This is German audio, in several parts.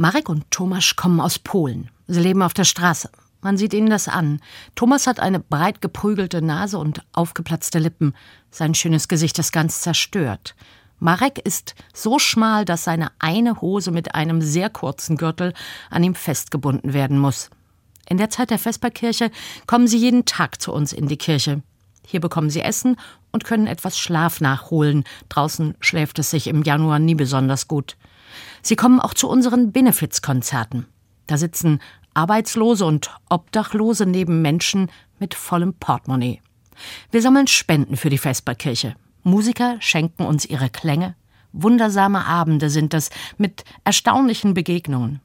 Marek und Tomasz kommen aus Polen. Sie leben auf der Straße. Man sieht ihnen das an. Thomas hat eine breit geprügelte Nase und aufgeplatzte Lippen. Sein schönes Gesicht ist ganz zerstört. Marek ist so schmal, dass seine eine Hose mit einem sehr kurzen Gürtel an ihm festgebunden werden muss. In der Zeit der Vesperkirche kommen sie jeden Tag zu uns in die Kirche. Hier bekommen sie Essen und können etwas Schlaf nachholen. Draußen schläft es sich im Januar nie besonders gut. Sie kommen auch zu unseren Benefizkonzerten. Da sitzen Arbeitslose und Obdachlose neben Menschen mit vollem Portemonnaie. Wir sammeln Spenden für die Vesperkirche. Musiker schenken uns ihre Klänge. Wundersame Abende sind das mit erstaunlichen Begegnungen.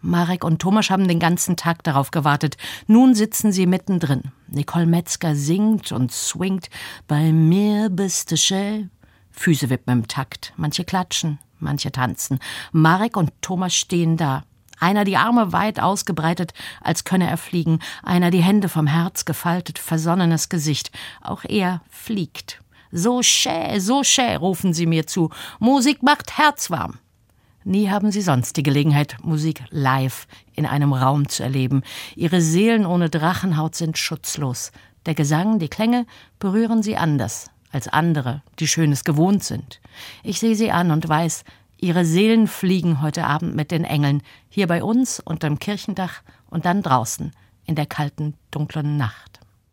Marek und Thomas haben den ganzen Tag darauf gewartet. Nun sitzen sie mittendrin. Nicole Metzger singt und swingt. Bei mir bist du schön. Füße wippen im Takt. Manche klatschen, manche tanzen. Marek und Thomas stehen da. Einer die Arme weit ausgebreitet, als könne er fliegen. Einer die Hände vom Herz gefaltet, versonnenes Gesicht. Auch er fliegt. So schä, so schä, rufen sie mir zu. Musik macht herzwarm. Nie haben sie sonst die Gelegenheit, Musik live in einem Raum zu erleben. Ihre Seelen ohne Drachenhaut sind schutzlos. Der Gesang, die Klänge berühren sie anders als andere, die Schönes gewohnt sind. Ich sehe sie an und weiß, ihre Seelen fliegen heute Abend mit den Engeln, hier bei uns unterm Kirchendach und dann draußen in der kalten, dunklen Nacht.